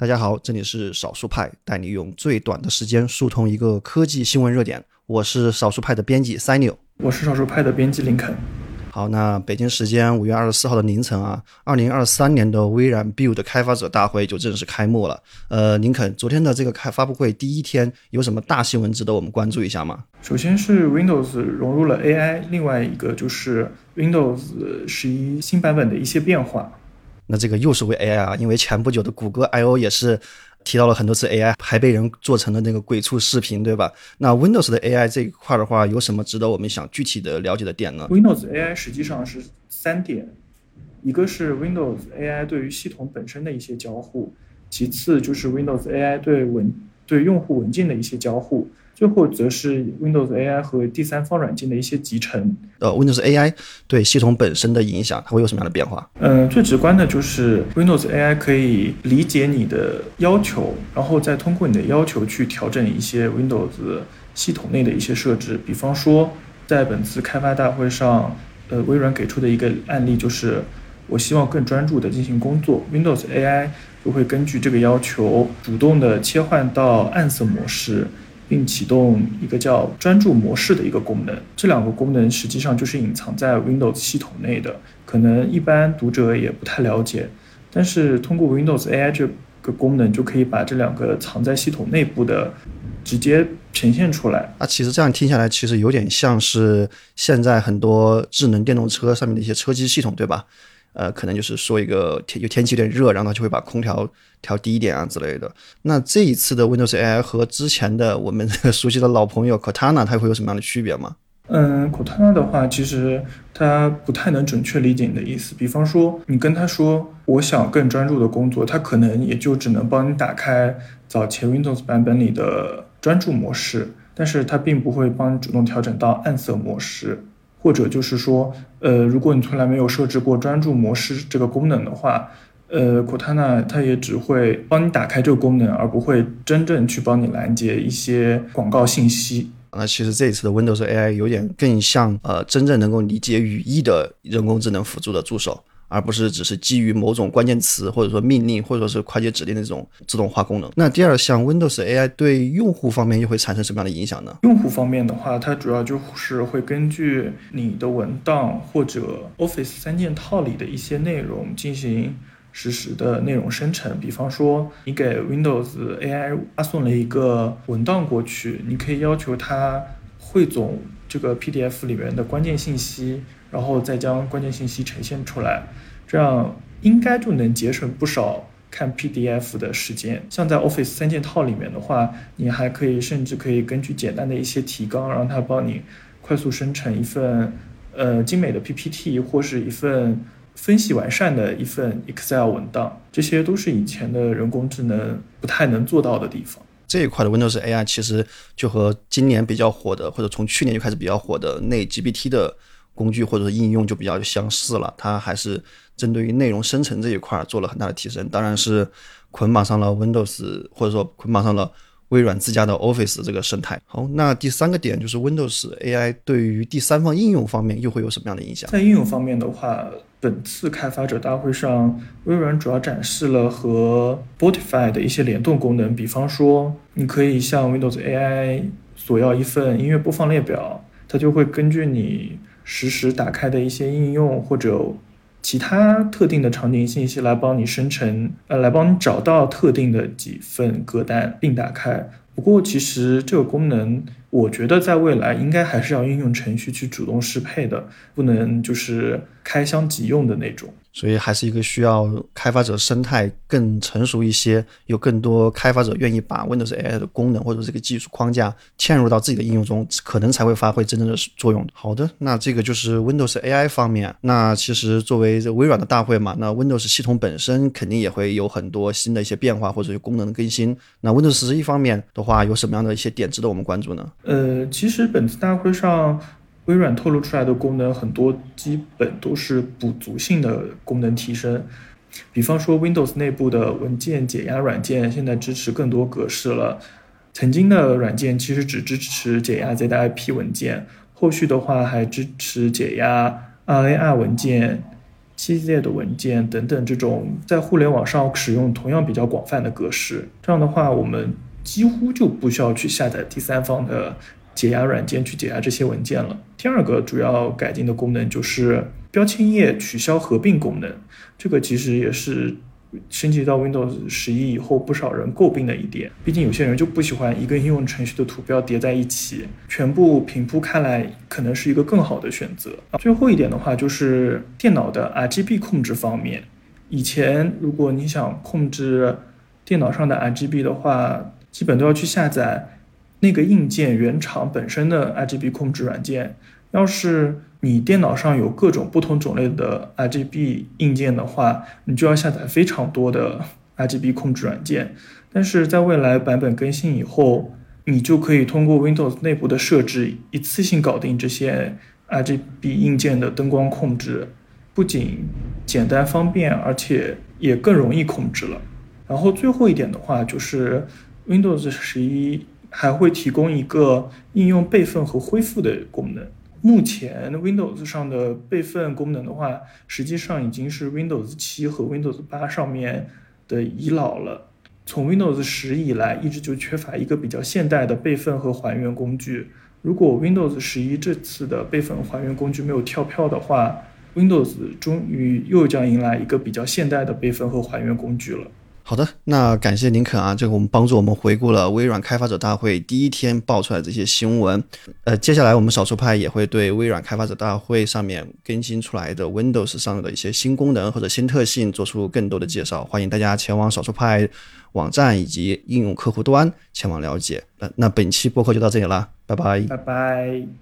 大家好，这里是少数派，带你用最短的时间速通一个科技新闻热点。我是少数派的编辑 s i n e 我是少数派的编辑林肯。好，那北京时间五月二十四号的凌晨啊，二零二三年的微软 Build 开发者大会就正式开幕了。呃，林肯，昨天的这个开发布会第一天有什么大新闻值得我们关注一下吗？首先是 Windows 融入了 AI，另外一个就是 Windows 十一新版本的一些变化。那这个又是为 AI 啊，因为前不久的谷歌 I/O 也是提到了很多次 AI，还被人做成了那个鬼畜视频，对吧？那 Windows 的 AI 这一块的话，有什么值得我们想具体的了解的点呢？Windows AI 实际上是三点，一个是 Windows AI 对于系统本身的一些交互，其次就是 Windows AI 对文对用户文件的一些交互。最后则是 Windows AI 和第三方软件的一些集成。呃，Windows AI 对系统本身的影响，它会有什么样的变化？嗯，最直观的就是 Windows AI 可以理解你的要求，然后再通过你的要求去调整一些 Windows 系统内的一些设置。比方说，在本次开发大会上，呃，微软给出的一个案例就是，我希望更专注的进行工作，Windows AI 就会根据这个要求，主动的切换到暗色模式。并启动一个叫专注模式的一个功能，这两个功能实际上就是隐藏在 Windows 系统内的，可能一般读者也不太了解。但是通过 Windows AI 这个功能，就可以把这两个藏在系统内部的直接呈现出来。那其实这样听下来，其实有点像是现在很多智能电动车上面的一些车机系统，对吧？呃，可能就是说一个天，有天气有点热，然后它就会把空调调低一点啊之类的。那这一次的 Windows AI 和之前的我们熟悉的老朋友 Cortana，它会有什么样的区别吗？嗯，Cortana 的话，其实它不太能准确理解你的意思。比方说，你跟他说我想更专注的工作，它可能也就只能帮你打开早前 Windows 版本里的专注模式，但是它并不会帮你主动调整到暗色模式。或者就是说，呃，如果你从来没有设置过专注模式这个功能的话，呃，Cortana 它也只会帮你打开这个功能，而不会真正去帮你拦截一些广告信息。那其实这一次的 Windows AI 有点更像呃，真正能够理解语义的人工智能辅助的助手。而不是只是基于某种关键词或者说命令或者说是快捷指令的这种自动化功能。那第二项 Windows AI 对用户方面又会产生什么样的影响呢？用户方面的话，它主要就是会根据你的文档或者 Office 三件套里的一些内容进行实时的内容生成。比方说，你给 Windows AI 发送了一个文档过去，你可以要求它汇总这个 PDF 里面的关键信息。然后再将关键信息呈现出来，这样应该就能节省不少看 PDF 的时间。像在 Office 三件套里面的话，你还可以甚至可以根据简单的一些提纲，让它帮你快速生成一份呃精美的 PPT 或是一份分析完善的一份 Excel 文档。这些都是以前的人工智能不太能做到的地方。这一块的 Windows AI 其实就和今年比较火的，或者从去年就开始比较火的内 GPT 的。工具或者应用就比较相似了，它还是针对于内容生成这一块做了很大的提升，当然是捆绑上了 Windows 或者说捆绑上了微软自家的 Office 这个生态。好，那第三个点就是 Windows AI 对于第三方应用方面又会有什么样的影响？在应用方面的话，本次开发者大会上，微软主要展示了和 Spotify 的一些联动功能，比方说你可以向 Windows AI 索要一份音乐播放列表，它就会根据你。实时打开的一些应用或者其他特定的场景信息来帮你生成，呃，来帮你找到特定的几份歌单并打开。不过，其实这个功能，我觉得在未来应该还是要应用程序去主动适配的，不能就是开箱即用的那种。所以还是一个需要开发者生态更成熟一些，有更多开发者愿意把 Windows AI 的功能或者这个技术框架嵌入到自己的应用中，可能才会发挥真正的作用。好的，那这个就是 Windows AI 方面。那其实作为这微软的大会嘛，那 Windows 系统本身肯定也会有很多新的一些变化或者有功能的更新。那 Windows 十一方面的话，有什么样的一些点值得我们关注呢？呃，其实本次大会上。微软透露出来的功能很多，基本都是补足性的功能提升。比方说，Windows 内部的文件解压软件现在支持更多格式了。曾经的软件其实只支持解压 ZIP 文件，后续的话还支持解压 RAR 文件、七列的文件等等这种在互联网上使用同样比较广泛的格式。这样的话，我们几乎就不需要去下载第三方的解压软件去解压这些文件了。第二个主要改进的功能就是标签页取消合并功能，这个其实也是。升级到 Windows 十一以后，不少人诟病的一点，毕竟有些人就不喜欢一个应用程序的图标叠在一起，全部平铺开来，可能是一个更好的选择。最后一点的话，就是电脑的 RGB 控制方面，以前如果你想控制电脑上的 RGB 的话，基本都要去下载那个硬件原厂本身的 RGB 控制软件，要是。你电脑上有各种不同种类的 RGB 硬件的话，你就要下载非常多的 RGB 控制软件。但是在未来版本更新以后，你就可以通过 Windows 内部的设置，一次性搞定这些 RGB 硬件的灯光控制，不仅简单方便，而且也更容易控制了。然后最后一点的话，就是 Windows 十一还会提供一个应用备份和恢复的功能。目前 Windows 上的备份功能的话，实际上已经是 Windows 七和 Windows 八上面的遗老了。从 Windows 十以来，一直就缺乏一个比较现代的备份和还原工具。如果 Windows 十一这次的备份还原工具没有跳票的话，Windows 终于又将迎来一个比较现代的备份和还原工具了。好的，那感谢林肯啊，这个我们帮助我们回顾了微软开发者大会第一天爆出来这些新闻。呃，接下来我们少数派也会对微软开发者大会上面更新出来的 Windows 上的一些新功能或者新特性做出更多的介绍。欢迎大家前往少数派网站以及应用客户端前往了解。那那本期播客就到这里了，拜拜，拜拜。